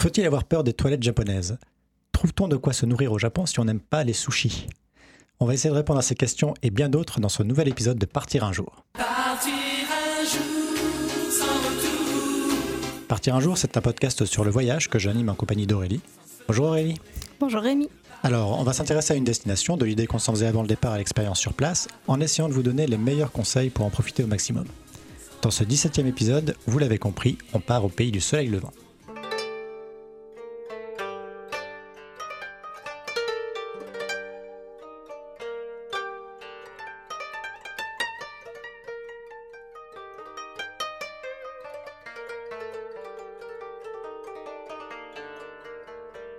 Faut-il avoir peur des toilettes japonaises? Trouve-t-on de quoi se nourrir au Japon si on n'aime pas les sushis? On va essayer de répondre à ces questions et bien d'autres dans ce nouvel épisode de Partir un jour. Partir un jour sans retour. Partir un jour, c'est un podcast sur le voyage que j'anime en compagnie d'Aurélie. Bonjour Aurélie. Bonjour Rémi. Alors, on va s'intéresser à une destination, de l'idée qu'on s'en faisait avant le départ à l'expérience sur place, en essayant de vous donner les meilleurs conseils pour en profiter au maximum. Dans ce 17e épisode, vous l'avez compris, on part au pays du soleil levant.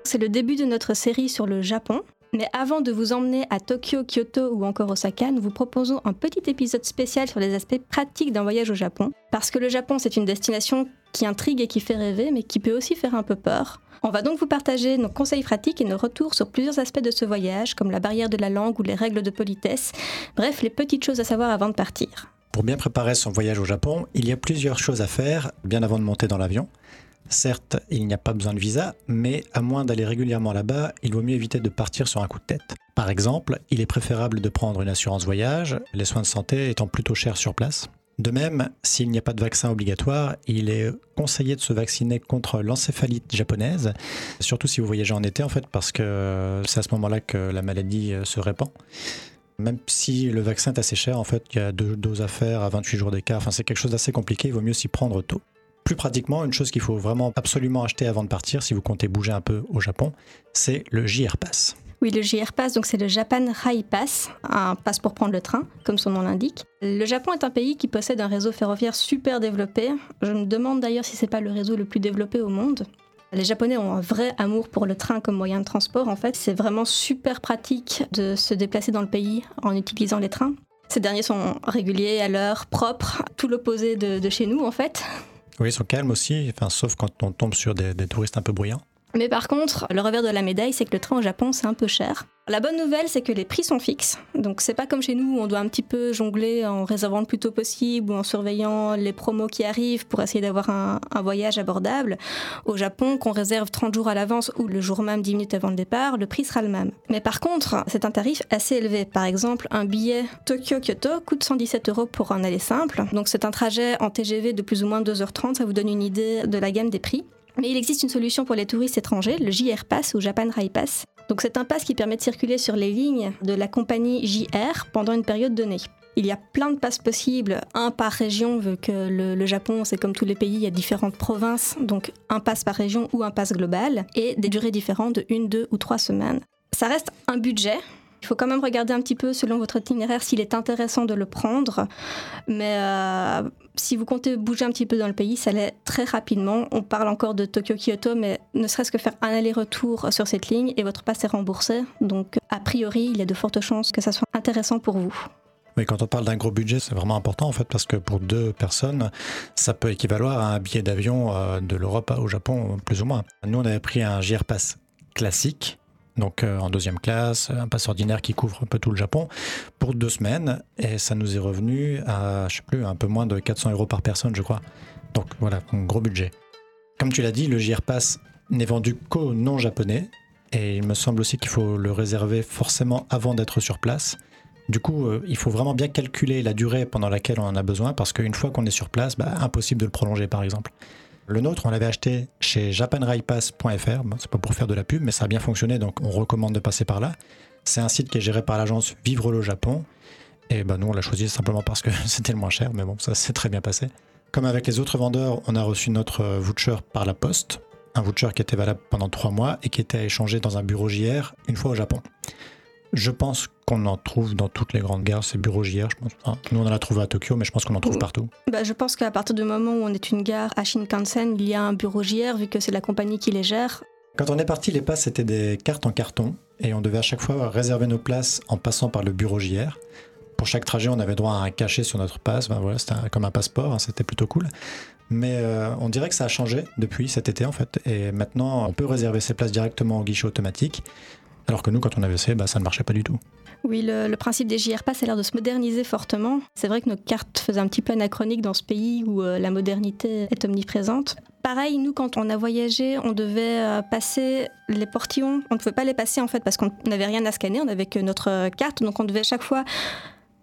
C'est le début de notre série sur le Japon. Mais avant de vous emmener à Tokyo, Kyoto ou encore Osaka, nous vous proposons un petit épisode spécial sur les aspects pratiques d'un voyage au Japon. Parce que le Japon, c'est une destination qui intrigue et qui fait rêver, mais qui peut aussi faire un peu peur. On va donc vous partager nos conseils pratiques et nos retours sur plusieurs aspects de ce voyage, comme la barrière de la langue ou les règles de politesse. Bref, les petites choses à savoir avant de partir. Pour bien préparer son voyage au Japon, il y a plusieurs choses à faire bien avant de monter dans l'avion. Certes, il n'y a pas besoin de visa, mais à moins d'aller régulièrement là-bas, il vaut mieux éviter de partir sur un coup de tête. Par exemple, il est préférable de prendre une assurance voyage, les soins de santé étant plutôt chers sur place. De même, s'il n'y a pas de vaccin obligatoire, il est conseillé de se vacciner contre l'encéphalite japonaise, surtout si vous voyagez en été en fait, parce que c'est à ce moment-là que la maladie euh, se répand. Même si le vaccin est assez cher, en fait, il y a deux doses à faire à 28 jours d'écart, enfin c'est quelque chose d'assez compliqué, il vaut mieux s'y prendre tôt. Plus pratiquement, une chose qu'il faut vraiment absolument acheter avant de partir, si vous comptez bouger un peu au Japon, c'est le JR Pass. Oui, le JR Pass, donc c'est le Japan Rail Pass, un passe pour prendre le train, comme son nom l'indique. Le Japon est un pays qui possède un réseau ferroviaire super développé. Je me demande d'ailleurs si c'est pas le réseau le plus développé au monde. Les Japonais ont un vrai amour pour le train comme moyen de transport. En fait, c'est vraiment super pratique de se déplacer dans le pays en utilisant les trains. Ces derniers sont réguliers, à l'heure, propres, tout l'opposé de chez nous en fait. Oui, ils sont calmes aussi, enfin, sauf quand on tombe sur des, des touristes un peu bruyants. Mais par contre, le revers de la médaille, c'est que le train au Japon, c'est un peu cher. La bonne nouvelle, c'est que les prix sont fixes. Donc c'est pas comme chez nous où on doit un petit peu jongler en réservant le plus tôt possible ou en surveillant les promos qui arrivent pour essayer d'avoir un, voyage abordable. Au Japon, qu'on réserve 30 jours à l'avance ou le jour même 10 minutes avant le départ, le prix sera le même. Mais par contre, c'est un tarif assez élevé. Par exemple, un billet Tokyo-Kyoto coûte 117 euros pour un aller simple. Donc c'est un trajet en TGV de plus ou moins 2h30, ça vous donne une idée de la gamme des prix. Mais il existe une solution pour les touristes étrangers, le JR Pass ou Japan Rail Pass. Donc c'est un pass qui permet de circuler sur les lignes de la compagnie JR pendant une période donnée. Il y a plein de passes possibles, un par région, vu que le, Japon, c'est comme tous les pays, il y a différentes provinces, donc un pass par région ou un pass global, et des durées différentes de une, deux ou trois semaines. Ça reste un budget. Il faut quand même regarder un petit peu selon votre itinéraire s'il est intéressant de le prendre. Mais euh, si vous comptez bouger un petit peu dans le pays, ça l'est très rapidement. On parle encore de Tokyo-Kyoto, mais ne serait-ce que faire un aller-retour sur cette ligne et votre passe est remboursé. Donc, a priori, il y a de fortes chances que ça soit intéressant pour vous. Mais quand on parle d'un gros budget, c'est vraiment important en fait, parce que pour deux personnes, ça peut équivaloir à un billet d'avion euh, de l'Europe au Japon, plus ou moins. Nous, on avait pris un JR Pass classique, donc euh, en deuxième classe, un pass ordinaire qui couvre un peu tout le Japon, pour deux semaines, et ça nous est revenu à, je sais plus, un peu moins de 400 euros par personne, je crois. Donc voilà, un gros budget. Comme tu l'as dit, le JR Pass n'est vendu qu'aux non-japonais, et il me semble aussi qu'il faut le réserver forcément avant d'être sur place. Du coup, euh, il faut vraiment bien calculer la durée pendant laquelle on en a besoin, parce qu'une fois qu'on est sur place, bah, impossible de le prolonger par exemple. Le nôtre, on l'avait acheté chez japanrailpass.fr. Bon, c'est pas pour faire de la pub, mais ça a bien fonctionné, donc on recommande de passer par là. C'est un site qui est géré par l'agence Vivre le Japon. Et ben nous, on l'a choisi simplement parce que c'était le moins cher, mais bon, ça s'est très bien passé. Comme avec les autres vendeurs, on a reçu notre euh, voucher par la poste. Un voucher qui était valable pendant trois mois et qui était à échanger dans un bureau JR une fois au Japon. Je pense qu'on en trouve dans toutes les grandes gares, ces bureaux JR. Je pense. Enfin, nous, on en a trouvé à Tokyo, mais je pense qu'on en trouve partout. Bah, je pense qu'à partir du moment où on est une gare à Shinkansen, il y a un bureau JR, vu que c'est la compagnie qui les gère. Quand on est parti, les passes c'était des cartes en carton et on devait à chaque fois réserver nos places en passant par le bureau JR. Pour chaque trajet, on avait droit à un cachet sur notre passe. Ben voilà, c'était comme un passeport, hein, c'était plutôt cool. Mais euh, on dirait que ça a changé depuis cet été en fait. Et maintenant, on peut réserver ses places directement au guichet automatique. Alors que nous, quand on avait essayé, bah, ça ne marchait pas du tout. Oui, le, principe des JR Pass a l'air de se moderniser fortement. C'est vrai que nos cartes faisaient un petit peu anachronique dans ce pays où euh, la modernité est omniprésente. Pareil, nous, quand on a voyagé, on devait euh, passer les portillons. On ne pouvait pas les passer en fait parce qu'on n'avait rien à scanner, on n'avait que notre euh, carte. Donc on devait chaque fois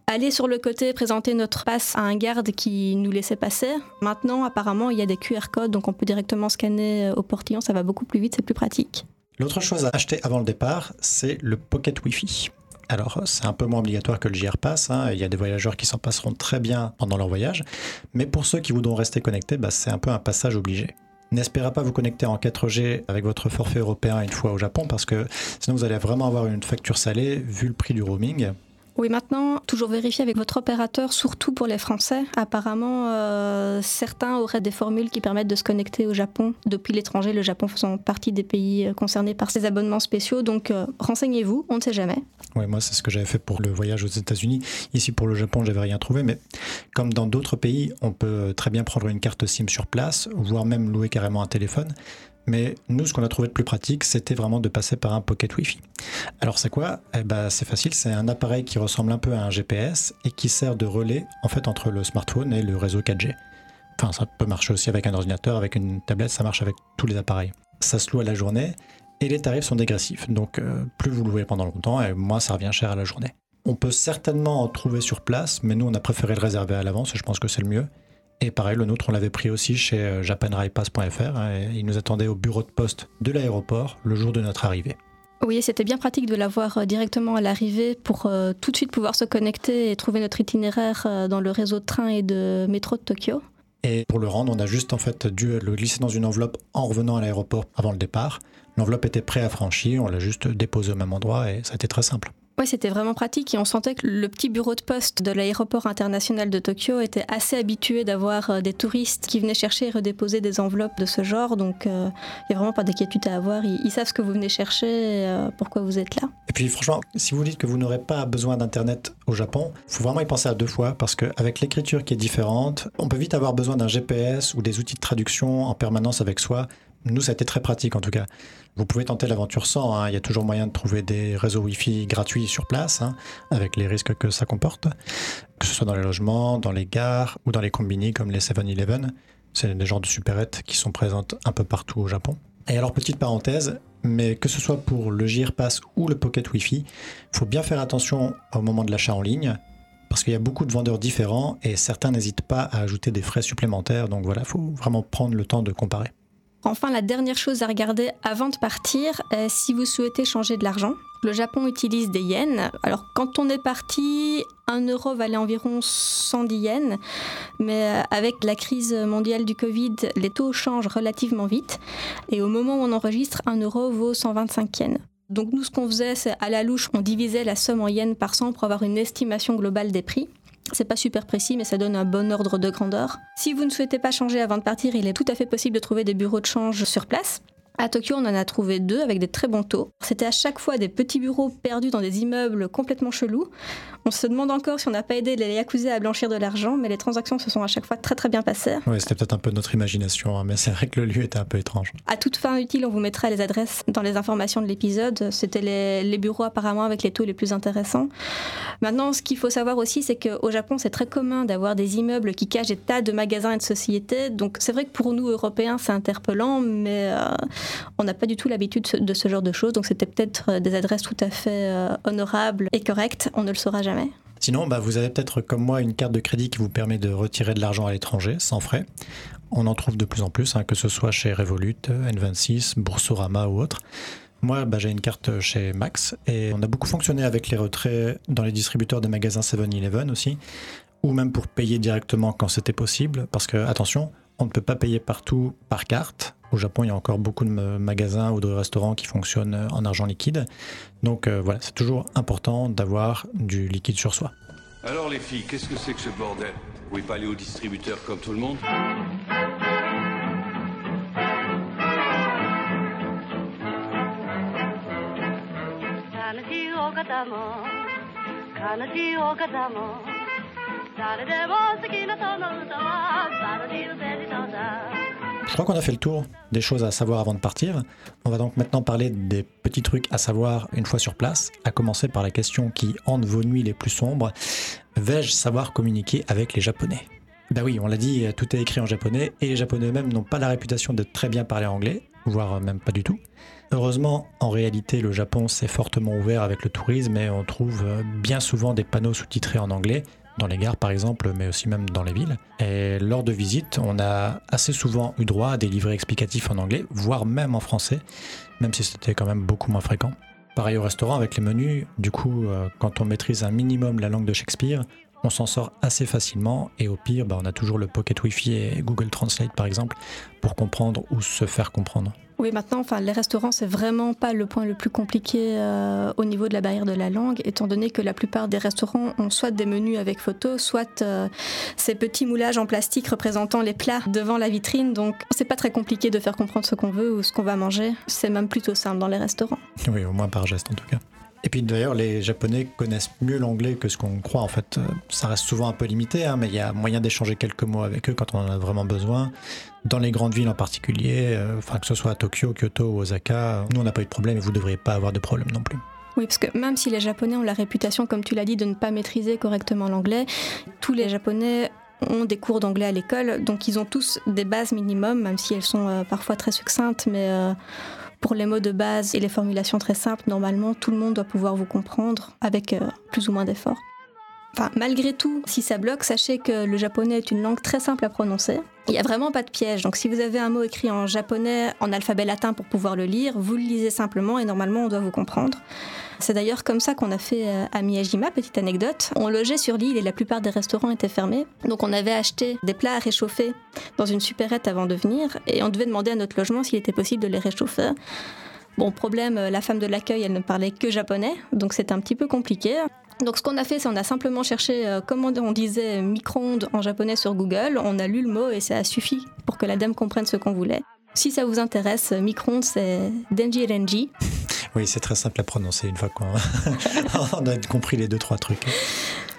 aller sur le côté, présenter notre passe à un garde qui nous laissait passer. Maintenant, apparemment, il y a des QR codes, donc on peut directement scanner au portillon. Ça va beaucoup plus vite, c'est plus pratique. L'autre chose à acheter avant le départ, c'est le Pocket Wi-Fi. Alors, c'est un peu moins obligatoire que le JR Pass. hein. Il y a des voyageurs qui s'en passeront très bien pendant leur voyage. Mais pour ceux qui voudront rester connectés, bah, c'est un peu un passage obligé. N'espérez pas vous connecter en 4G avec votre forfait européen une fois au Japon parce que sinon vous allez vraiment avoir une facture salée vu le prix du roaming. Oui, maintenant, toujours vérifier avec votre opérateur, surtout pour les Français. Apparemment, euh, certains auraient des formules qui permettent de se connecter au Japon depuis l'étranger, le Japon faisant partie des pays euh, concernés par ces abonnements spéciaux. Donc, euh, renseignez-vous, on ne sait jamais. Ouais, moi, c'est ce que j'avais fait pour le voyage aux États-Unis. Ici, pour le Japon, j'avais rien trouvé, mais comme dans d'autres pays, on peut très bien prendre une carte SIM sur place, voire même louer carrément un téléphone. Mais nous, ce qu'on a trouvé de plus pratique, c'était vraiment de passer par un pocket Wi-Fi. Alors, c'est quoi? Eh ben, C'est facile, c'est un appareil qui ressemble un peu à un GPS et qui sert de relais en fait entre le smartphone et le réseau 4G. Enfin, ça peut marcher aussi avec un ordinateur, avec une tablette, ça marche avec tous les appareils. Ça se loue à la journée et les tarifs sont dégressifs. Donc, euh, plus vous louez pendant longtemps, et moins ça revient cher à la journée. On peut certainement en trouver sur place, mais nous, on a préféré le réserver à l'avance je pense que c'est le mieux. Et pareil, le nôtre, on l'avait pris aussi chez euh, japanrailpass.fr. hein, et il nous attendait au bureau de poste de l'aéroport le jour de notre arrivée. Oui, c'était bien pratique de l'avoir euh, directement à l'arrivée pour euh, tout de suite pouvoir se connecter et trouver notre itinéraire euh, dans le réseau de train et de métro de Tokyo. Et pour le rendre, on a juste en fait dû le glisser dans une enveloppe en revenant à l'aéroport avant le départ. L'enveloppe était pré-affranchie, on l'a juste déposée au même endroit et ça a été très simple. Oui, c'était vraiment pratique et on sentait que le petit bureau de poste de l'aéroport international de Tokyo était assez habitué d'avoir euh, des touristes qui venaient chercher et redéposer des enveloppes de ce genre. Donc, euh, il n'y a vraiment pas d'inquiétude à avoir. Ils, savent ce que vous venez chercher et euh, pourquoi vous êtes là. Et puis franchement, si vous dites que vous n'aurez pas besoin d'internet au Japon, il faut vraiment y penser à deux fois parce qu'avec l'écriture qui est différente, on peut vite avoir besoin d'un GPS ou des outils de traduction en permanence avec soi. Nous, ça a été très pratique en tout cas. Vous pouvez tenter l'aventure sans, hein. il y a toujours moyen de trouver des réseaux Wi-Fi gratuits sur place, hein, avec les risques que ça comporte, que ce soit dans les logements, dans les gares ou dans les combini comme les 7-Eleven. C'est des genres de supérettes qui sont présentes un peu partout au Japon. Et alors, petite parenthèse, mais que ce soit pour le JR Pass ou le Pocket Wi-Fi, il faut bien faire attention au moment de l'achat en ligne, parce qu'il y a beaucoup de vendeurs différents et certains n'hésitent pas à ajouter des frais supplémentaires. Donc voilà, il faut vraiment prendre le temps de comparer. Enfin, la dernière chose à regarder avant de partir, euh, si vous souhaitez changer de l'argent. Le Japon utilise des yens. Alors, quand on est parti, 1 euro valait environ 110 yens. Mais euh, avec la crise mondiale du Covid, les taux changent relativement vite. Et au moment où on enregistre, 1 euro vaut 125 yens. Donc, nous, ce qu'on faisait, c'est à la louche, on divisait la somme en yens par 100 pour avoir une estimation globale des prix. C'est pas super précis, mais ça donne un bon ordre de grandeur. Si vous ne souhaitez pas changer avant de partir, il est tout à fait possible de trouver des bureaux de change sur place. À Tokyo, on en a trouvé deux avec des très bons taux. C'était à chaque fois des petits bureaux perdus dans des immeubles complètement chelous. On se demande encore si on n'a pas aidé les Yakuza à blanchir de l'argent, mais les transactions se sont à chaque fois très très bien passées. Ouais, c'était peut-être un peu notre imagination, hein, mais c'est vrai que le lieu était un peu étrange. À toute fin utile, on vous mettra les adresses dans les informations de l'épisode. C'était les, les bureaux apparemment avec les taux les plus intéressants. Maintenant, ce qu'il faut savoir aussi, c'est qu'au Japon, c'est très commun d'avoir des immeubles qui cachent des tas de magasins et de sociétés. Donc c'est vrai que pour nous, Européens, c'est interpellant, mais euh, on n'a pas du tout l'habitude de ce genre de choses. Donc c'était peut-être euh, des adresses tout à fait euh, honorables et correctes. On ne le saura jamais. Sinon, bah, vous avez peut-être comme moi une carte de crédit qui vous permet de retirer de l'argent à l'étranger sans frais. On en trouve de plus en plus, hein, que ce soit chez Revolut, N26, Boursorama ou autre. Moi, bah, j'ai une carte chez Max et on a beaucoup fonctionné avec les retraits dans les distributeurs des magasins 7-Eleven aussi, ou même pour payer directement quand c'était possible. Parce que, attention, on ne peut pas payer partout par carte. Au Japon, il y a encore beaucoup de ma- magasins ou de restaurants qui fonctionnent en argent liquide. Donc euh, voilà, c'est toujours important d'avoir du liquide sur soi. Alors les filles, qu'est-ce que c'est que ce bordel? Vous pouvez pas aller au distributeur comme tout le monde? Je crois qu'on a fait le tour des choses à savoir avant de partir. On va donc maintenant parler des petits trucs à savoir une fois sur place, à commencer par la question qui hante vos nuits les plus sombres. Vais-je savoir communiquer avec les Japonais? Ben oui, on l'a dit, tout est écrit en japonais, et les Japonais eux-mêmes n'ont pas la réputation de très bien parler anglais, voire même pas du tout. Heureusement, en réalité, le Japon s'est fortement ouvert avec le tourisme et on trouve bien souvent des panneaux sous-titrés en anglais, dans les gares par exemple, mais aussi même dans les villes. Et lors de visites, on a assez souvent eu droit à des livrets explicatifs en anglais, voire même en français, même si c'était quand même beaucoup moins fréquent. Pareil au restaurant avec les menus, du coup, euh, quand on maîtrise un minimum la langue de Shakespeare, on s'en sort assez facilement et au pire, bah, on a toujours le Pocket Wi-Fi et Google Translate par exemple pour comprendre ou se faire comprendre. Oui, maintenant, enfin, les restaurants, c'est vraiment pas le point le plus compliqué euh, au niveau de la barrière de la langue, étant donné que la plupart des restaurants ont soit des menus avec photos, soit euh, ces petits moulages en plastique représentant les plats devant la vitrine. Donc, c'est pas très compliqué de faire comprendre ce qu'on veut ou ce qu'on va manger. C'est même plutôt simple dans les restaurants. Oui, au moins par geste en tout cas. Et puis d'ailleurs, les Japonais connaissent mieux l'anglais que ce qu'on croit. En fait, Euh, ça reste souvent un peu limité, hein, mais il y a moyen d'échanger quelques mots avec eux quand on en a vraiment besoin. Dans les grandes villes en particulier, euh, que ce soit à Tokyo, Kyoto ou Osaka, nous on n'a pas eu de problème et vous ne devriez pas avoir de problème non plus. Oui, parce que même si les Japonais ont la réputation, comme tu l'as dit, de ne pas maîtriser correctement l'anglais, tous les Japonais ont des cours d'anglais à l'école, donc ils ont tous des bases minimum, même si elles sont euh, parfois très succinctes, mais pour les mots de base et les formulations très simples, normalement, tout le monde doit pouvoir vous comprendre avec euh, plus ou moins d'effort. Malgré tout, si ça bloque, sachez que le japonais est une langue très simple à prononcer. Il n'y a vraiment pas de piège. Donc, si vous avez un mot écrit en japonais, en alphabet latin pour pouvoir le lire, vous le lisez simplement et normalement, on doit vous comprendre. C'est d'ailleurs comme ça qu'on a fait euh, à Miyajima, petite anecdote. On logeait sur l'île et la plupart des restaurants étaient fermés. Donc, on avait acheté des plats à réchauffer dans une supérette avant de venir et on devait demander à notre logement s'il était possible de les réchauffer. Bon, problème, euh, la femme de l'accueil, elle ne parlait que japonais, donc c'était un petit peu compliqué. Donc ce qu'on a fait, c'est on a simplement cherché euh, comment on disait micro-ondes en japonais sur Google, on a lu le mot et ça a suffi pour que la dame comprenne ce qu'on voulait. Si ça vous intéresse, micro-ondes, c'est Denji Renji. Oui, c'est très simple à prononcer une fois qu'on on a compris les deux trois trucs.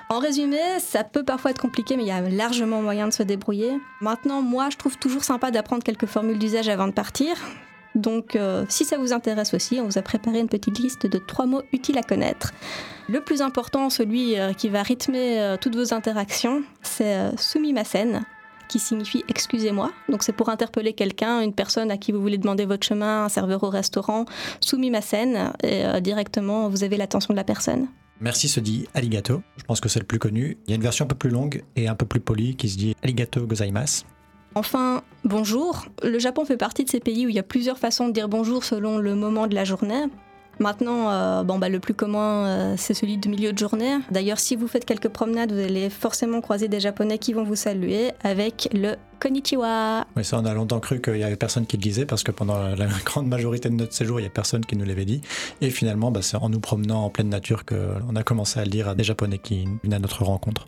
En résumé, ça peut parfois être compliqué, mais il y a largement moyen de se débrouiller. Maintenant, moi, je trouve toujours sympa d'apprendre quelques formules d'usage avant de partir. Donc, euh, si ça vous intéresse aussi, on vous a préparé une petite liste de trois mots utiles à connaître. Le plus important, celui euh, qui va rythmer euh, toutes vos interactions, c'est sumimasen, qui signifie excusez-moi. Donc, c'est pour interpeller quelqu'un, une personne à qui vous voulez demander votre chemin, un serveur au restaurant. Sumimasen, et directement, vous avez l'attention de la personne. Merci se dit arigato. Je pense que c'est le plus connu. Il y a une version un peu plus longue et un peu plus polie qui se dit arigato gozaimasu. Enfin, bonjour. Le Japon fait partie de ces pays où il y a plusieurs façons de dire bonjour selon le moment de la journée. Maintenant, euh, bon, bah, le plus commun, euh, c'est celui de milieu de journée. D'ailleurs, si vous faites quelques promenades, vous allez forcément croiser des Japonais qui vont vous saluer avec le konnichiwa. Oui, ça, on a longtemps cru qu'il y avait personne qui le disait parce que pendant la, grande majorité de notre séjour, il y a personne qui nous l'avait dit. Et finalement, bah, c'est en nous promenant en pleine nature qu'on a commencé à le dire à des Japonais qui venaient à notre rencontre.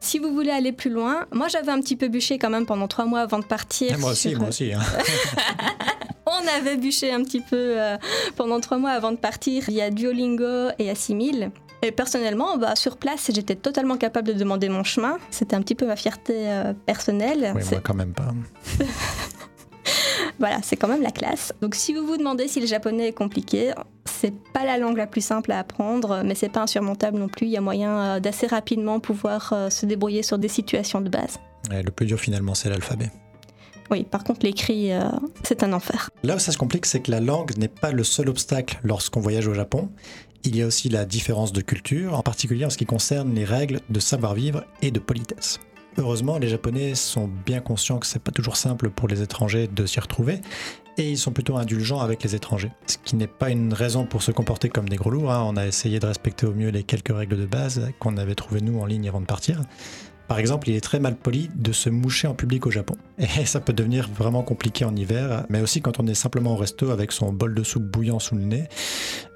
Si vous voulez aller plus loin, moi j'avais un petit peu bûché quand même pendant trois mois avant de partir. Et moi aussi, sur- moi aussi. hein. On avait bûché un petit peu euh, pendant trois mois avant de partir. Il y a Duolingo et Assimil. Et personnellement, bah, sur place, j'étais totalement capable de demander mon chemin. C'était un petit peu ma fierté euh, personnelle. Oui, moi quand même pas. Voilà, c'est quand même la classe. Donc si vous vous demandez si le japonais est compliqué, c'est pas la langue la plus simple à apprendre, mais c'est pas insurmontable non plus. Il y a moyen euh, d'assez rapidement pouvoir euh, se débrouiller sur des situations de base. Et le plus dur finalement, c'est l'alphabet. Oui, par contre, l'écrit, euh, c'est un enfer. Là où ça se complique, c'est que la langue n'est pas le seul obstacle lorsqu'on voyage au Japon. Il y a aussi la différence de culture, en particulier en ce qui concerne les règles de savoir-vivre et de politesse. Heureusement, les Japonais sont bien conscients que c'est pas toujours simple pour les étrangers de s'y retrouver, et ils sont plutôt indulgents avec les étrangers. Ce qui n'est pas une raison pour se comporter comme des gros lourds. hein. On a essayé de respecter au mieux les quelques règles de base qu'on avait trouvées nous en ligne avant de partir. Par exemple, il est très mal poli de se moucher en public au Japon. Et ça peut devenir vraiment compliqué en hiver, mais aussi quand on est simplement au resto avec son bol de soupe bouillant sous le nez.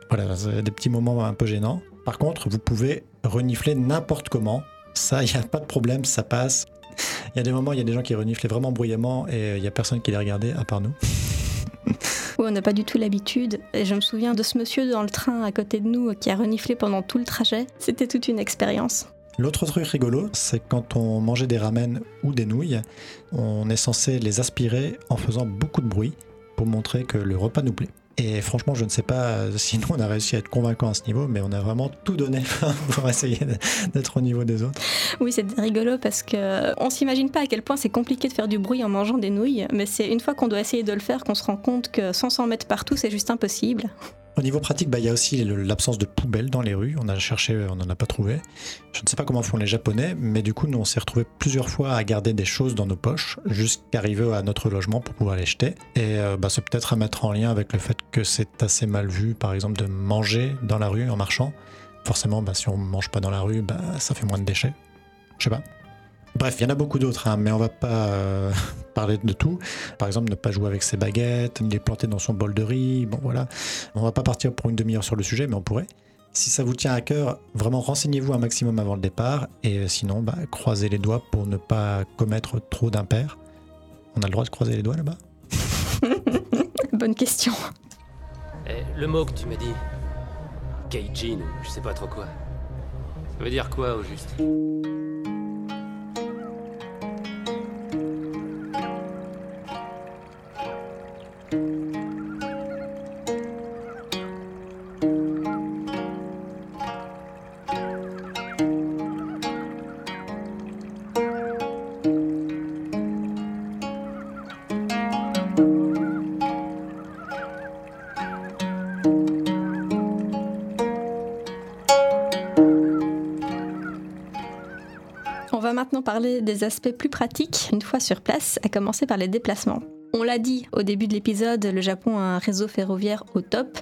Voilà, des petits moments un peu gênants. Par contre, vous pouvez renifler n'importe comment. Ça, il n'y a pas de problème, ça passe. Il y a des moments, il y a des gens qui reniflaient vraiment bruyamment et il n'y a personne qui les regardait à part nous. Oui, on n'a pas du tout l'habitude. Et je me souviens de ce monsieur dans le train à côté de nous qui a reniflé pendant tout le trajet. C'était toute une expérience. L'autre truc rigolo, c'est quand on mangeait des ramen ou des nouilles, on est censé les aspirer en faisant beaucoup de bruit pour montrer que le repas nous plaît. Et franchement, je ne sais pas si nous on a réussi à être convaincants à ce niveau, mais on a vraiment tout donné pour essayer d'être au niveau des autres. Oui, c'est rigolo parce que on s'imagine pas à quel point c'est compliqué de faire du bruit en mangeant des nouilles, mais c'est une fois qu'on doit essayer de le faire qu'on se rend compte que sans s'en mettre partout, c'est juste impossible. Au niveau pratique, bah, il y a aussi l'absence de poubelles dans les rues. On a cherché, on n'en a pas trouvé. Je ne sais pas comment font les Japonais, mais du coup, nous, on s'est retrouvés plusieurs fois à garder des choses dans nos poches jusqu'à arriver à notre logement pour pouvoir les jeter. Et euh, bah, c'est peut-être à mettre en lien avec le fait que c'est assez mal vu, par exemple, de manger dans la rue en marchant. Forcément, bah, si on mange pas dans la rue, bah, ça fait moins de déchets. Je sais pas. Bref, il y en a beaucoup d'autres, hein, mais on va pas euh, parler de tout. Par exemple, ne pas jouer avec ses baguettes, les planter dans son bol de riz. Bon, voilà. On va pas partir pour une demi-heure sur le sujet, mais on pourrait. Si ça vous tient à cœur, vraiment renseignez-vous un maximum avant le départ. Et euh, sinon, bah, croisez les doigts pour ne pas commettre trop d'impairs. On a le droit de croiser les doigts là-bas? Bonne question. Eh, le mot que tu m'as dit. Keijin, je sais pas trop quoi. Ça veut dire quoi au juste? Des aspects plus pratiques une fois sur place, à commencer par les déplacements. On l'a dit au début de l'épisode, le Japon a un réseau ferroviaire au top.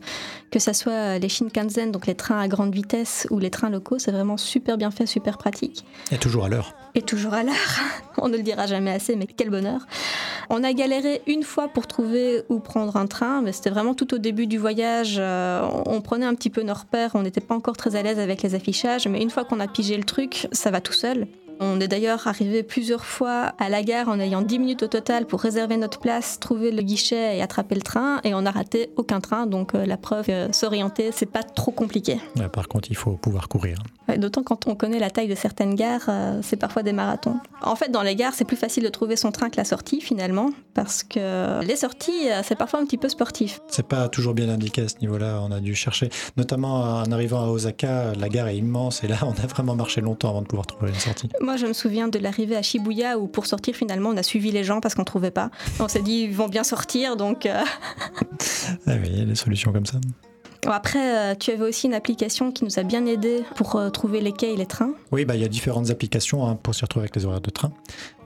Que ce soit les Shinkansen, donc les trains à grande vitesse, ou les trains locaux, c'est vraiment super bien fait, super pratique. Et toujours à l'heure. Et toujours à l'heure. On ne le dira jamais assez, mais quel bonheur. On a galéré une fois pour trouver où prendre un train, mais c'était vraiment tout au début du voyage. euh, on prenait un petit peu nos repères, on n'était pas encore très à l'aise avec les affichages, mais une fois qu'on a pigé le truc, ça va tout seul. On est d'ailleurs arrivé plusieurs fois à la gare en ayant 10 minutes au total pour réserver notre place, trouver le guichet et attraper le train, et on n'a raté aucun train, donc euh, la preuve, euh, s'orienter, c'est pas trop compliqué. Ouais, par contre, il faut pouvoir courir. Ouais, D'autant quand on connaît la taille de certaines gares, euh, c'est parfois des marathons. En fait, dans les gares, c'est plus facile de trouver son train que la sortie finalement, parce que les sorties, c'est parfois un petit peu sportif. C'est pas toujours bien indiqué à ce niveau-là. On a dû chercher, notamment en arrivant à Osaka, la gare est immense et là, on a vraiment marché longtemps avant de pouvoir trouver une sortie. Moi, je me souviens de l'arrivée à Shibuya où pour sortir finalement, on a suivi les gens parce qu'on trouvait pas. On s'est dit ils vont bien sortir, donc. euh, Ah oui, il y a des solutions comme ça. Après, euh, tu avais aussi une application qui nous a bien aidé pour euh, trouver les quais et les trains. Oui, bah, il y a différentes applications hein, pour s'y retrouver avec les horaires de train,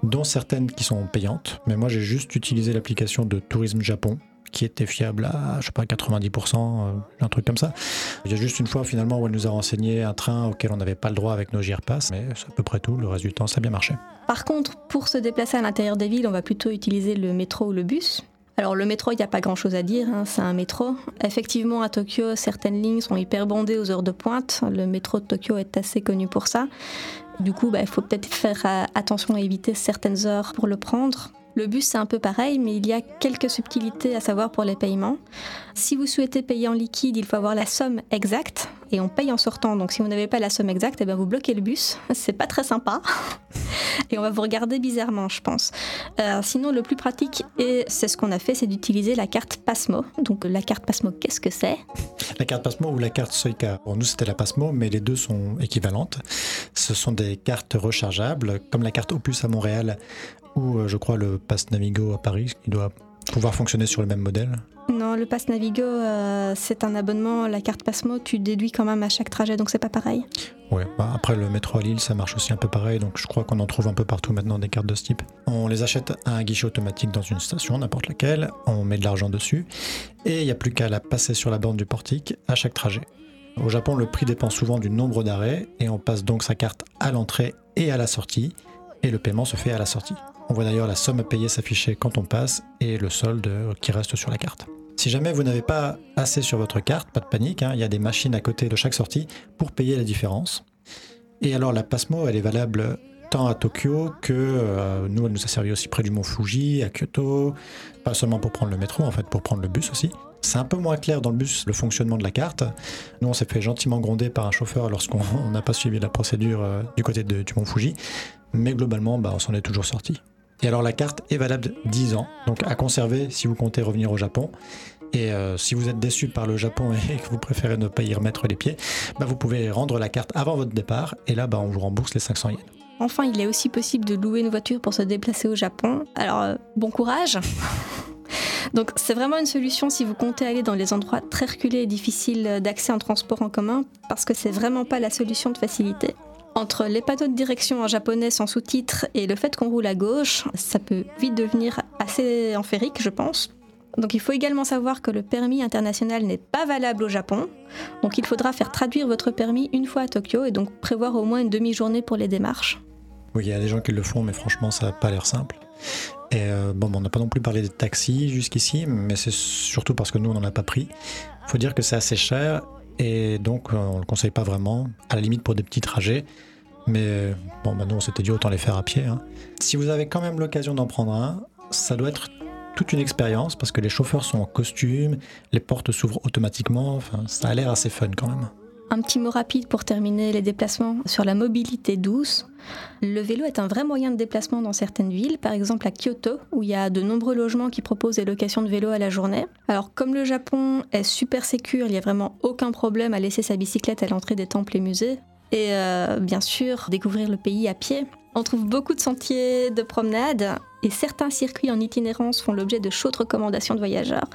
dont certaines qui sont payantes. Mais moi, j'ai juste utilisé l'application de Tourisme Japon, qui était fiable à, je sais pas, 90%, euh, un truc comme ça. Il y a juste une fois, finalement, où elle nous a renseigné un train auquel on n'avait pas le droit avec nos GIRPass, mais c'est à peu près tout. Le reste du temps, ça a bien marché. Par contre, pour se déplacer à l'intérieur des villes, on va plutôt utiliser le métro ou le bus. Alors le métro, il n'y a pas grand-chose à dire, hein, c'est un métro. Effectivement, à Tokyo, certaines lignes sont hyper bondées aux heures de pointe. Le métro de Tokyo est assez connu pour ça. Du coup, bah, il faut peut-être faire euh, attention à éviter certaines heures pour le prendre. Le bus, c'est un peu pareil, mais il y a quelques subtilités à savoir pour les paiements. Si vous souhaitez payer en liquide, il faut avoir la somme exacte et on paye en sortant. Donc si vous n'avez pas la somme exacte, eh ben, vous bloquez le bus. C'est pas très sympa. Et on va vous regarder bizarrement, je pense. Euh, sinon, le plus pratique, et c'est ce qu'on a fait, c'est d'utiliser la carte Pasmo. Donc la carte Pasmo, qu'est-ce que c'est? La carte Pasmo ou la carte Soica. Pour nous, c'était la Pasmo, mais les deux sont équivalentes. Ce sont des cartes rechargeables, comme la carte Opus à Montréal ou euh, je crois le Pass Navigo à Paris, qui doit pouvoir fonctionner sur le même modèle. Non, le Pass Navigo, euh, c'est un abonnement. La carte Pasmo, tu déduis quand même à chaque trajet, donc c'est pas pareil. Ouais, bah après le métro à Lille, ça marche aussi un peu pareil, donc je crois qu'on en trouve un peu partout maintenant des cartes de ce type. On les achète à un guichet automatique dans une station, n'importe laquelle, on met de l'argent dessus, et il n'y a plus qu'à la passer sur la borne du portique à chaque trajet. Au Japon, le prix dépend souvent du nombre d'arrêts, et on passe donc sa carte à l'entrée et à la sortie, et le paiement se fait à la sortie. On voit d'ailleurs la somme à payer s'afficher quand on passe, et le solde qui reste sur la carte. Si jamais vous n'avez pas assez sur votre carte, pas de panique, hein, il y a des machines à côté de chaque sortie pour payer la différence. Et alors la Pasmo, elle est valable tant à Tokyo que euh, nous, elle nous a servi aussi près du mont Fuji, à Kyoto, pas seulement pour prendre le métro, en fait, pour prendre le bus aussi. C'est un peu moins clair dans le bus le fonctionnement de la carte. Nous, on s'est fait gentiment gronder par un chauffeur lorsqu'on on n'a pas suivi la procédure euh, du côté du Mont Fuji. Mais globalement, bah, on s'en est toujours sorti. Et alors, la carte est valable 10 ans, donc à conserver si vous comptez revenir au Japon. Et euh, si vous êtes déçu par le Japon et que vous préférez ne pas y remettre les pieds, bah, vous pouvez rendre la carte avant votre départ. Et là, bah, on vous rembourse les 500 yens. Enfin, il est aussi possible de louer une voiture pour se déplacer au Japon. Alors, euh, bon courage Donc, c'est vraiment une solution si vous comptez aller dans les endroits très reculés et difficiles d'accès en transport en commun, parce que c'est vraiment pas la solution de facilité. Entre les panneaux de direction en japonais sans sous-titres et le fait qu'on roule à gauche, ça peut vite devenir assez enférique, je pense. Donc il faut également savoir que le permis international n'est pas valable au Japon. Donc il faudra faire traduire votre permis une fois à Tokyo et donc prévoir au moins une demi-journée pour les démarches. Oui, il y a des gens qui le font, mais franchement, ça n'a pas l'air simple. Et euh, bon, on n'a pas non plus parlé des taxis jusqu'ici, mais c'est surtout parce que nous, on n'en a pas pris. Il faut dire que c'est assez cher, et donc euh, on le conseille pas vraiment, à la limite pour des petits trajets. Mais euh, bon, nous, on s'était dit autant les faire à pied. hein. Si vous avez quand même l'occasion d'en prendre un, ça doit être toute une expérience, parce que les chauffeurs sont en costume, les portes s'ouvrent automatiquement, ça a l'air assez fun quand même. Un petit mot rapide pour terminer les déplacements sur la mobilité douce. Le vélo est un vrai moyen de déplacement dans certaines villes, par exemple à Kyoto, où il y a de nombreux logements qui proposent des locations de vélo à la journée. Alors comme le Japon est super sécure, il n'y a vraiment aucun problème à laisser sa bicyclette à l'entrée des temples et musées. Et euh, bien sûr, découvrir le pays à pied. On trouve beaucoup de sentiers de promenade et certains circuits en itinérance font l'objet de chaudes recommandations de voyageurs.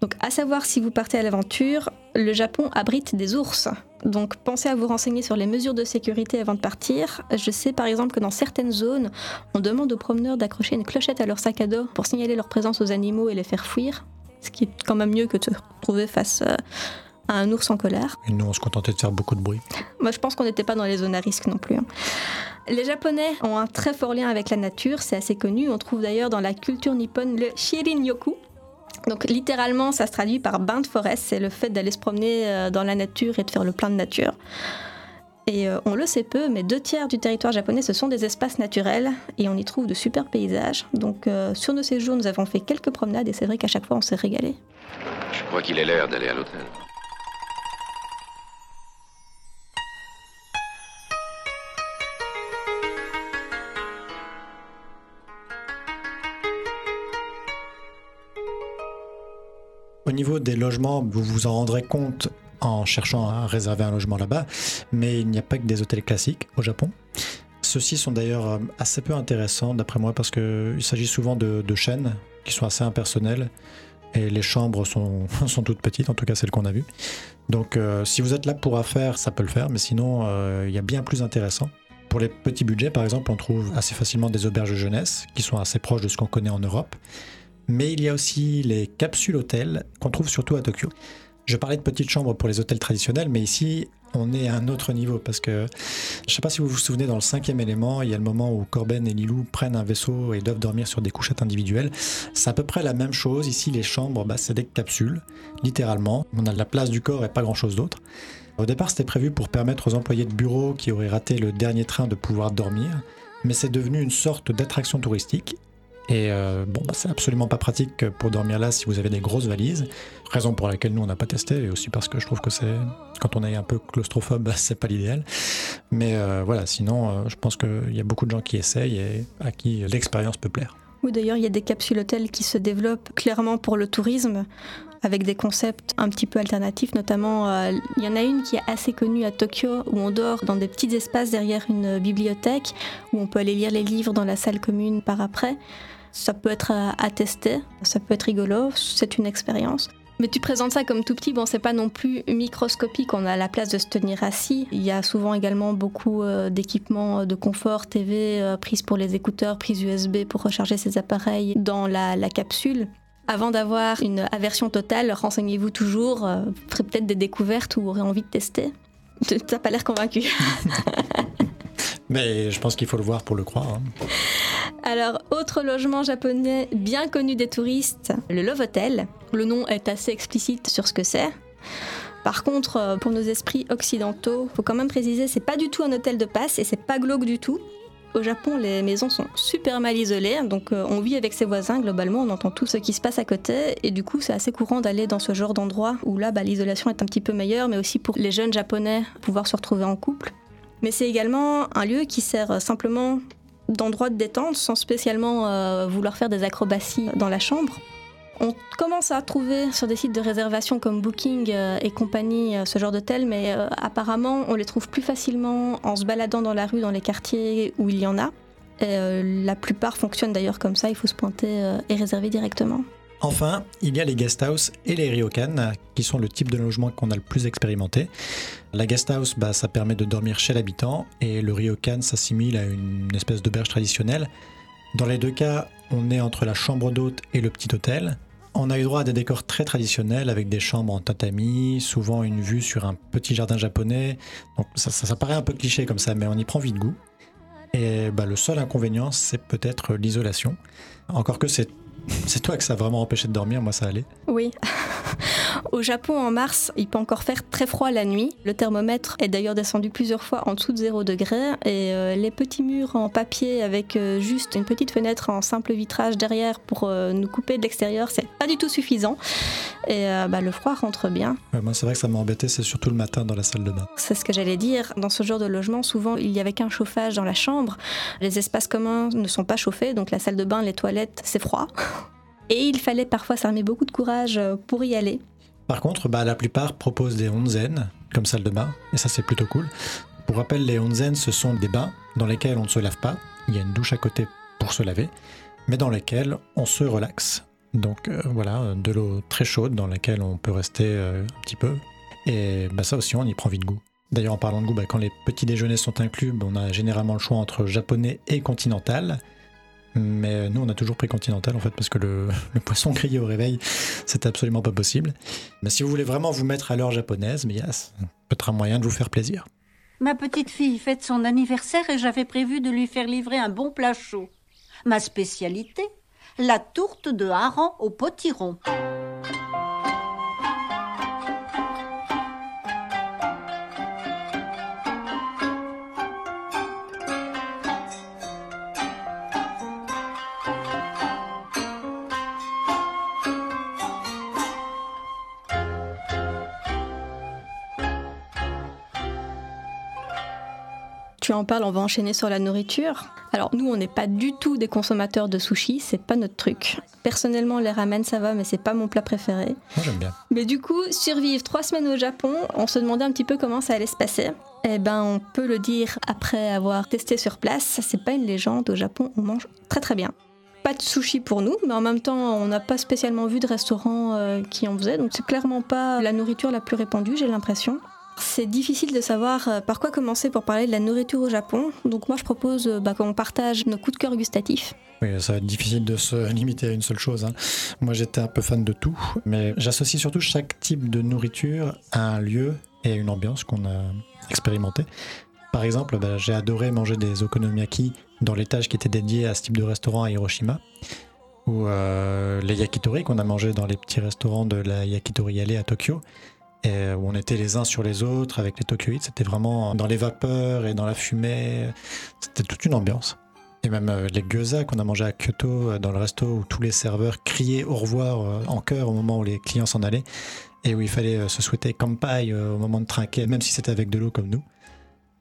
Donc à savoir si vous partez à l'aventure, le Japon abrite des ours. Donc pensez à vous renseigner sur les mesures de sécurité avant de partir. Je sais par exemple que dans certaines zones, on demande aux promeneurs d'accrocher une clochette à leur sac à dos pour signaler leur présence aux animaux et les faire fuir. Ce qui est quand même mieux que de se retrouver face euh, à un ours en colère. Et nous, on se contentait de faire beaucoup de bruit. Moi, je pense qu'on n'était pas dans les zones à risque non plus. hein. Les Japonais ont un très fort lien avec la nature, c'est assez connu. On trouve d'ailleurs dans la culture nippone le shirin-yoku. Donc littéralement, ça se traduit par bain de forêt. C'est le fait d'aller se promener euh, dans la nature et de faire le plein de nature. Et euh, on le sait peu, mais deux tiers du territoire japonais, ce sont des espaces naturels et on y trouve de super paysages. Donc euh, sur nos séjours, nous avons fait quelques promenades et c'est vrai qu'à chaque fois, on s'est régalé. Je crois qu'il est l'heure d'aller à l'hôtel. Au niveau des logements, vous vous en rendrez compte en cherchant à réserver un logement là-bas, mais il n'y a pas que des hôtels classiques au Japon. Ceux-ci sont d'ailleurs euh, assez peu intéressants d'après moi parce qu'il s'agit souvent de, chaînes qui sont assez impersonnelles et les chambres sont, toutes petites, en tout cas celles qu'on a vues. Donc euh, si vous êtes là pour affaires, ça peut le faire, mais sinon euh, il y a bien plus intéressant. Pour les petits budgets, par exemple, on trouve assez facilement des auberges jeunesse qui sont assez proches de ce qu'on connaît en Europe. Mais il y a aussi les capsules hôtels qu'on trouve surtout à Tokyo. Je parlais de petites chambres pour les hôtels traditionnels, mais ici, on est à un autre niveau parce que je ne sais pas si vous vous souvenez, dans le cinquième élément, il y a le moment où Corben et Lilou prennent un vaisseau et doivent dormir sur des couchettes individuelles. C'est à peu près la même chose. Ici, les chambres, bah, c'est des capsules, littéralement. On a de la place du corps et pas grand-chose d'autre. Au départ, c'était prévu pour permettre aux employés de bureau qui auraient raté le dernier train de pouvoir dormir, mais c'est devenu une sorte d'attraction touristique. Et euh, bon, bah, c'est absolument pas pratique pour dormir là si vous avez des grosses valises. Raison pour laquelle nous on n'a pas testé, et aussi parce que je trouve que c'est quand on est un peu claustrophobe, c'est pas l'idéal. Mais euh, voilà, sinon, euh, je pense qu'il y a beaucoup de gens qui essayent et à qui l'expérience peut plaire. Oui, d'ailleurs, il y a des capsules hôtels qui se développent clairement pour le tourisme, avec des concepts un petit peu alternatifs. Notamment, il y en a une qui est assez connue à Tokyo, où on dort dans des petits espaces derrière une bibliothèque, où on peut aller lire les livres dans la salle commune par après. Ça peut être à, à tester, ça peut être rigolo, c'est une expérience. Mais tu présentes ça comme tout petit, bon, c'est pas non plus microscopique, on a la place de se tenir assis. Il y a souvent également beaucoup euh, d'équipements de confort, TV, euh, prise pour les écouteurs, prise USB pour recharger ses appareils dans la, capsule. Avant d'avoir une aversion totale, renseignez-vous toujours, euh, ferez peut-être des découvertes ou aurez envie de tester. T'as pas l'air convaincu. Mais je pense qu'il faut le voir pour le croire. hein. Alors, autre logement japonais bien connu des touristes, le Love Hotel. Le nom est assez explicite sur ce que c'est. Par contre, euh, pour nos esprits occidentaux, faut quand même préciser, c'est pas du tout un hôtel de passe et c'est pas glauque du tout. Au Japon, les maisons sont super mal isolées, donc euh, on vit avec ses voisins globalement, on entend tout ce qui se passe à côté, et du coup c'est assez courant d'aller dans ce genre d'endroit où là bah, l'isolation est un petit peu meilleure, mais aussi pour les jeunes japonais pouvoir se retrouver en couple. Mais c'est également un lieu qui sert simplement d'endroit de détente sans spécialement euh, vouloir faire des acrobaties dans la chambre. On commence à trouver sur des sites de réservation comme Booking euh, et compagnie euh, ce genre d'hôtel, mais apparemment on les trouve plus facilement en se baladant dans la rue, dans les quartiers où il y en a. La plupart fonctionnent d'ailleurs comme ça, il faut se pointer et réserver directement. Enfin, il y a les guest house et les ryokan, qui sont le type de logement qu'on a le plus expérimenté. La guest house, bah, ça permet de dormir chez l'habitant, et le ryokan s'assimile à une espèce d'auberge traditionnelle. Dans les deux cas, on est entre la chambre d'hôte et le petit hôtel. On a eu droit à des décors très traditionnels avec des chambres en tatami, souvent une vue sur un petit jardin japonais. Donc ça, ça- paraît un peu cliché comme ça, mais on y prend vite goût. Et bah, le seul inconvénient, c'est peut-être l'isolation. Encore que c'est c'est toi que ça a vraiment empêché de dormir, moi ça allait. Oui. Au Japon, en mars, il peut encore faire très froid la nuit. Le thermomètre est d'ailleurs descendu plusieurs fois en dessous de 0 degré. Et euh, les petits murs en papier avec euh, juste une petite fenêtre en simple vitrage derrière pour euh, nous couper de l'extérieur, c'est pas du tout suffisant. Et bah, le froid rentre bien. Ouais, moi c'est vrai que ça m'a embêté, c'est surtout le matin dans la salle de bain. C'est ce que j'allais dire. Dans ce genre de logement, souvent, il y avait qu'un chauffage dans la chambre. Les espaces communs ne sont pas chauffés, donc la salle de bain, les toilettes, c'est froid. Et il fallait parfois s'armer beaucoup de courage pour y aller. Par contre, bah, la plupart proposent des onsen comme salle de bain, et ça c'est plutôt cool. Pour rappel, les onsen, ce sont des bains dans lesquels on ne se lave pas, il y a une douche à côté pour se laver, mais dans lesquels on se relaxe. Donc euh, voilà, de l'eau très chaude dans laquelle on peut rester euh, un petit peu, et bah, ça aussi on y prend vite goût. D'ailleurs, en parlant de goût, bah, quand les petits déjeuners sont inclus, bah, on a généralement le choix entre japonais et continental. Mais nous, on a toujours pris continental en fait, parce que le, le poisson grillé au réveil, c'est absolument pas possible. Mais si vous voulez vraiment vous mettre à l'heure japonaise, mais yes, peut-être un moyen de vous faire plaisir. Ma petite fille fête son anniversaire et j'avais prévu de lui faire livrer un bon plat chaud. Ma spécialité La tourte de hareng au potiron. On va enchaîner sur la nourriture. Alors nous, on n'est pas du tout des consommateurs de sushi, c'est pas notre truc. Personnellement, les ramen ça va, mais c'est pas mon plat préféré. Moi, j'aime bien. Mais du coup, survivre trois semaines au Japon, on se demandait un petit peu comment ça allait se passer. Eh ben, on peut le dire après avoir testé sur place, c'est pas une légende. Au Japon, on mange très très bien. Pas de sushi pour nous, mais en même temps, on n'a pas spécialement vu de restaurant euh, qui en faisait, donc c'est clairement pas la nourriture la plus répandue, j'ai l'impression. C'est difficile de savoir euh, par quoi commencer pour parler de la nourriture au Japon, donc moi je propose euh, bah, qu'on partage nos coups de cœur gustatifs. Oui, ça va être difficile de se limiter à une seule chose. hein. Moi, j'étais un peu fan de tout, mais j'associe surtout chaque type de nourriture à un lieu et à une ambiance qu'on a expérimenté. Par exemple, bah, j'ai adoré manger des okonomiyaki dans l'étage qui était dédié à ce type de restaurant à Hiroshima, ou euh, les yakitori qu'on a mangé dans les petits restaurants de la Yakitori Alley à Tokyo, et où on était les uns sur les autres avec les Tokyoïdes. C'était vraiment dans les vapeurs et dans la fumée. C'était toute une ambiance. Et même euh, les gyoza qu'on a mangé à Kyoto, euh, dans le resto où tous les serveurs criaient au revoir euh, en chœur au moment où les clients s'en allaient, et où il fallait se souhaiter kampai au moment de trinquer, même si c'était avec de l'eau comme nous.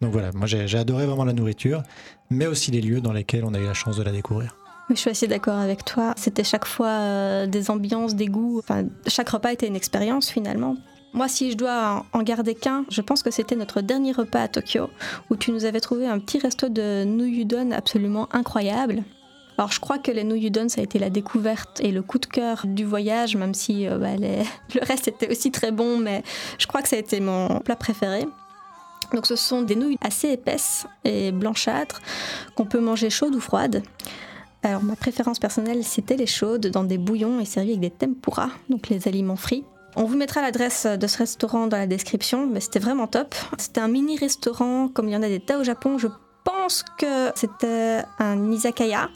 Donc voilà, moi j'ai adoré vraiment la nourriture, mais aussi les lieux dans lesquels on a eu la chance de la découvrir. Oui, je suis assez d'accord avec toi. C'était chaque fois des ambiances, des goûts. Enfin, chaque repas était une expérience finalement. Moi, si je dois en garder qu'un, je pense que c'était notre dernier repas à Tokyo, où tu nous avais trouvé un petit resto de nouilles-udon absolument incroyable. Alors, je crois que les nouilles-udon, ça a été la découverte et le coup de cœur du voyage, même si euh, bah, le reste était aussi très bon, mais je crois que ça a été mon plat préféré. Donc, ce sont des nouilles assez épaisses et blanchâtres qu'on peut manger chaudes ou froides. Alors ma préférence personnelle, c'était les chaudes dans des bouillons et servies avec des tempura, donc les aliments frits. On vous mettra l'adresse de ce restaurant dans la description, mais c'était vraiment top. C'était un mini restaurant comme il y en a des tas au Japon. Je pense que c'était un izakaya.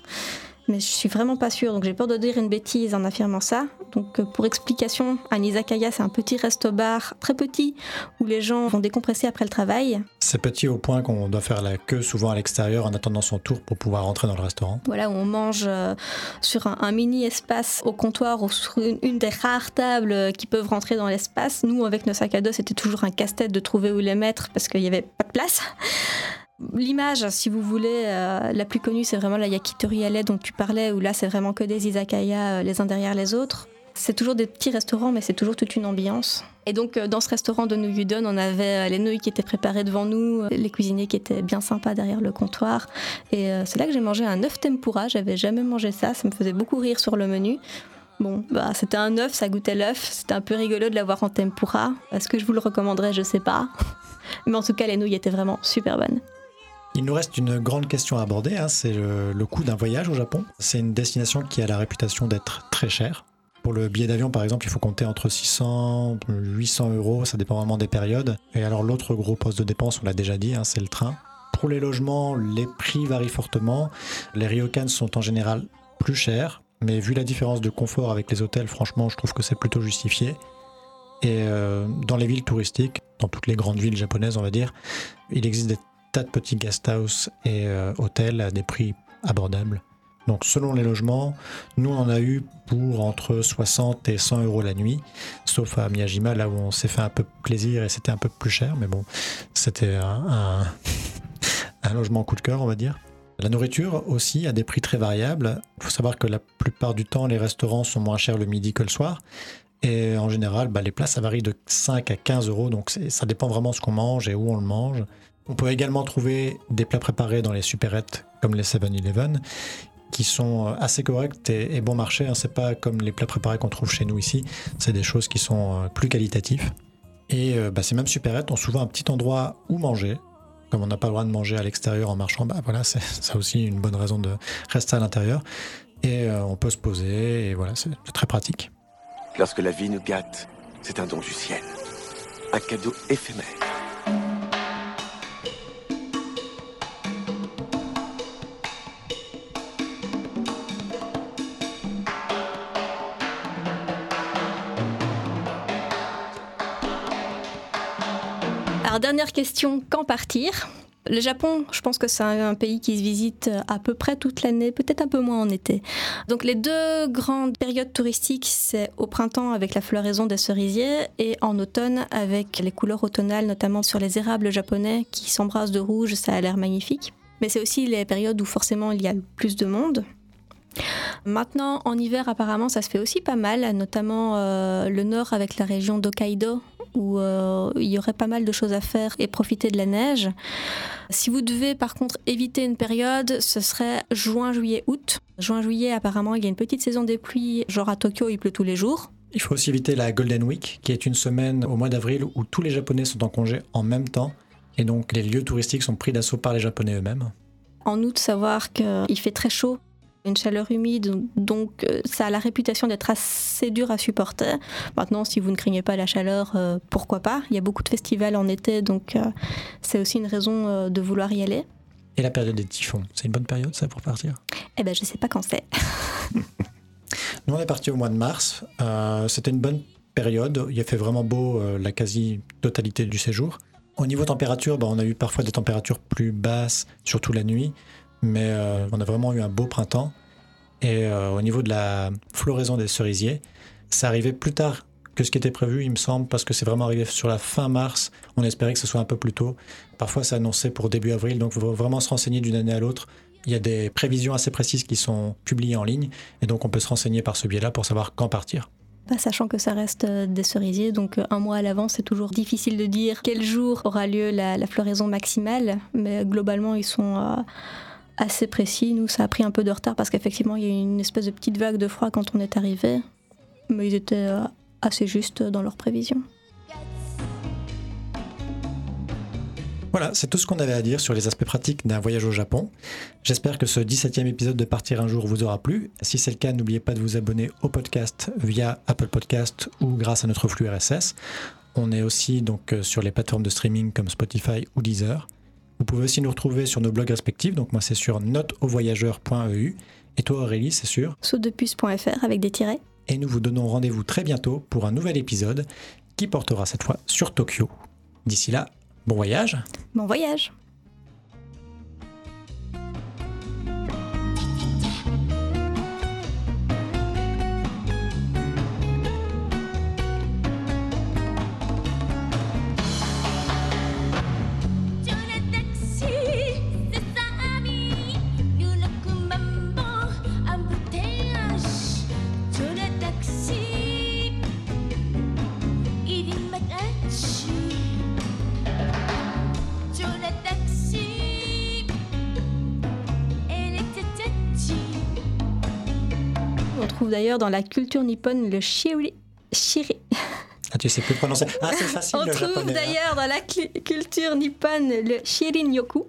Mais je suis vraiment pas sûre, donc j'ai peur de dire une bêtise en affirmant ça. Donc euh, pour explication, un izakaya c'est un petit resto-bar très petit où les gens vont décompresser après le travail. C'est petit au point qu'on doit faire la queue souvent à l'extérieur en attendant son tour pour pouvoir rentrer dans le restaurant. Voilà, où on mange euh, sur un, un mini espace au comptoir ou sur une, une des rares tables euh, qui peuvent rentrer dans l'espace. Nous, avec nos sacs à dos, c'était toujours un casse-tête de trouver où les mettre parce qu'il n'y avait pas de place. L'image, si vous voulez, euh, la plus connue, c'est vraiment la yakitori ale dont tu parlais, où là, c'est vraiment que des izakaya euh, les uns derrière les autres. C'est toujours des petits restaurants, mais c'est toujours toute une ambiance. Et donc, euh, dans ce restaurant de New on avait les nouilles qui étaient préparées devant nous, les cuisiniers qui étaient bien sympas derrière le comptoir. Et c'est là que j'ai mangé un œuf tempura. J'avais jamais mangé ça. Ça me faisait beaucoup rire sur le menu. Bon, bah, c'était un œuf, ça goûtait l'œuf. C'était un peu rigolo de l'avoir en tempura. Est-ce que je vous le recommanderais? Je sais pas. Mais en tout cas, les nouilles étaient vraiment super bonnes. Il nous reste une grande question à aborder, hein, c'est le, coût d'un voyage au Japon. C'est une destination qui a la réputation d'être très chère. Pour le billet d'avion, par exemple, il faut compter entre 600 et 800 euros, ça dépend vraiment des périodes. Et alors l'autre gros poste de dépense, on l'a déjà dit, hein, c'est le train. Pour les logements, les prix varient fortement. Les ryokans sont en général plus chers, mais vu la différence de confort avec les hôtels, franchement, je trouve que c'est plutôt justifié. Et euh, dans les villes touristiques, dans toutes les grandes villes japonaises, on va dire, il existe des tas de petits guest house et euh, hôtels à des prix abordables. Donc selon les logements, nous on en a eu pour entre 60 et 100 euros la nuit, sauf à Miyajima là où on s'est fait un peu plaisir et c'était un peu plus cher, mais bon, c'était un, logement coup de cœur on va dire. La nourriture aussi a des prix très variables. Il faut savoir que la plupart du temps les restaurants sont moins chers le midi que le soir. Et en général, bah, les plats, ça varie de 5 à 15 euros, donc ça dépend vraiment de ce qu'on mange et où on le mange. On peut également trouver des plats préparés dans les supérettes, comme les 7-Eleven, qui sont euh, assez corrects et, bon marché. Hein. C'est pas comme les plats préparés qu'on trouve chez nous ici, c'est des choses qui sont euh, plus qualitatifs. Et euh, bah, ces mêmes supérettes ont souvent un petit endroit où manger. Comme on n'a pas le droit de manger à l'extérieur en marchant, bah voilà, c'est ça aussi une bonne raison de rester à l'intérieur. Et on peut se poser, et voilà, c'est très pratique. Lorsque la vie nous gâte, c'est un don du ciel. Un cadeau éphémère. Alors, dernière question, quand partir? Le Japon, je pense que c'est un pays qui se visite à peu près toute l'année, peut-être un peu moins en été. Donc les deux grandes périodes touristiques, c'est au printemps avec la floraison des cerisiers et en automne avec les couleurs automnales, notamment sur les érables japonais qui s'embrassent de rouge, ça a l'air magnifique. Mais c'est aussi les périodes où forcément il y a le plus de monde. Maintenant, en hiver, apparemment, ça se fait aussi pas mal, notamment euh, le nord avec la région d'Hokkaido, où euh, il y aurait pas mal de choses à faire et profiter de la neige. Si vous devez par contre éviter une période, ce serait juin, juillet, août. Juin, juillet, apparemment, il y a une petite saison des pluies, genre à Tokyo, il pleut tous les jours. Il faut aussi éviter la Golden Week, qui est une semaine au mois d'avril où tous les Japonais sont en congé en même temps. Et donc les lieux touristiques sont pris d'assaut par les Japonais eux-mêmes. En août, savoir qu'il fait très chaud, une chaleur humide, donc euh, ça a la réputation d'être assez dur à supporter. Maintenant, si vous ne craignez pas la chaleur, euh, pourquoi pas? Il y a beaucoup de festivals en été, donc euh, c'est aussi une raison euh, de vouloir y aller. Et la période des typhons, c'est une bonne période ça pour partir? Eh ben, je sais pas quand c'est. Nous on est parti au mois de mars. C'était une bonne période. Il a fait vraiment beau la quasi-totalité du séjour. Au niveau température, bah, on a eu parfois des températures plus basses, surtout la nuit. Mais euh, on a vraiment eu un beau printemps. Et euh, au niveau de la floraison des cerisiers, ça arrivait plus tard que ce qui était prévu, il me semble, parce que c'est vraiment arrivé sur la fin mars. On espérait que ce soit un peu plus tôt. Parfois, c'est annoncé pour début avril, donc il faut vraiment se renseigner d'une année à l'autre. Il y a des prévisions assez précises qui sont publiées en ligne, et donc on peut se renseigner par ce biais-là pour savoir quand partir. Pas sachant que ça reste euh, des cerisiers, donc un mois à l'avance, c'est toujours difficile de dire quel jour aura lieu la, floraison maximale, mais globalement, ils sont assez précis. Nous, ça a pris un peu de retard parce qu'effectivement, il y a eu une espèce de petite vague de froid quand on est arrivé, mais ils étaient euh, assez justes dans leurs prévisions. Voilà, c'est tout ce qu'on avait à dire sur les aspects pratiques d'un voyage au Japon. J'espère que ce 17e épisode de Partir un jour vous aura plu. Si c'est le cas, n'oubliez pas de vous abonner au podcast via Apple Podcast ou grâce à notre flux RSS. On est aussi donc euh, sur les plateformes de streaming comme Spotify ou Deezer. Vous pouvez aussi nous retrouver sur nos blogs respectifs. Donc moi c'est sur noteauvoyageur.eu Et toi Aurélie, c'est sûr. Saudepuce.fr avec des tirets. Et nous vous donnons rendez-vous très bientôt pour un nouvel épisode qui portera cette fois sur Tokyo. D'ici là, bon voyage Bon voyage d'ailleurs dans la culture nippone le shiri. shiri. Ah, tu sais plus prononcer. Ah, c'est facile On le trouve hein. d'ailleurs dans la culture nippone le shirin-yoku.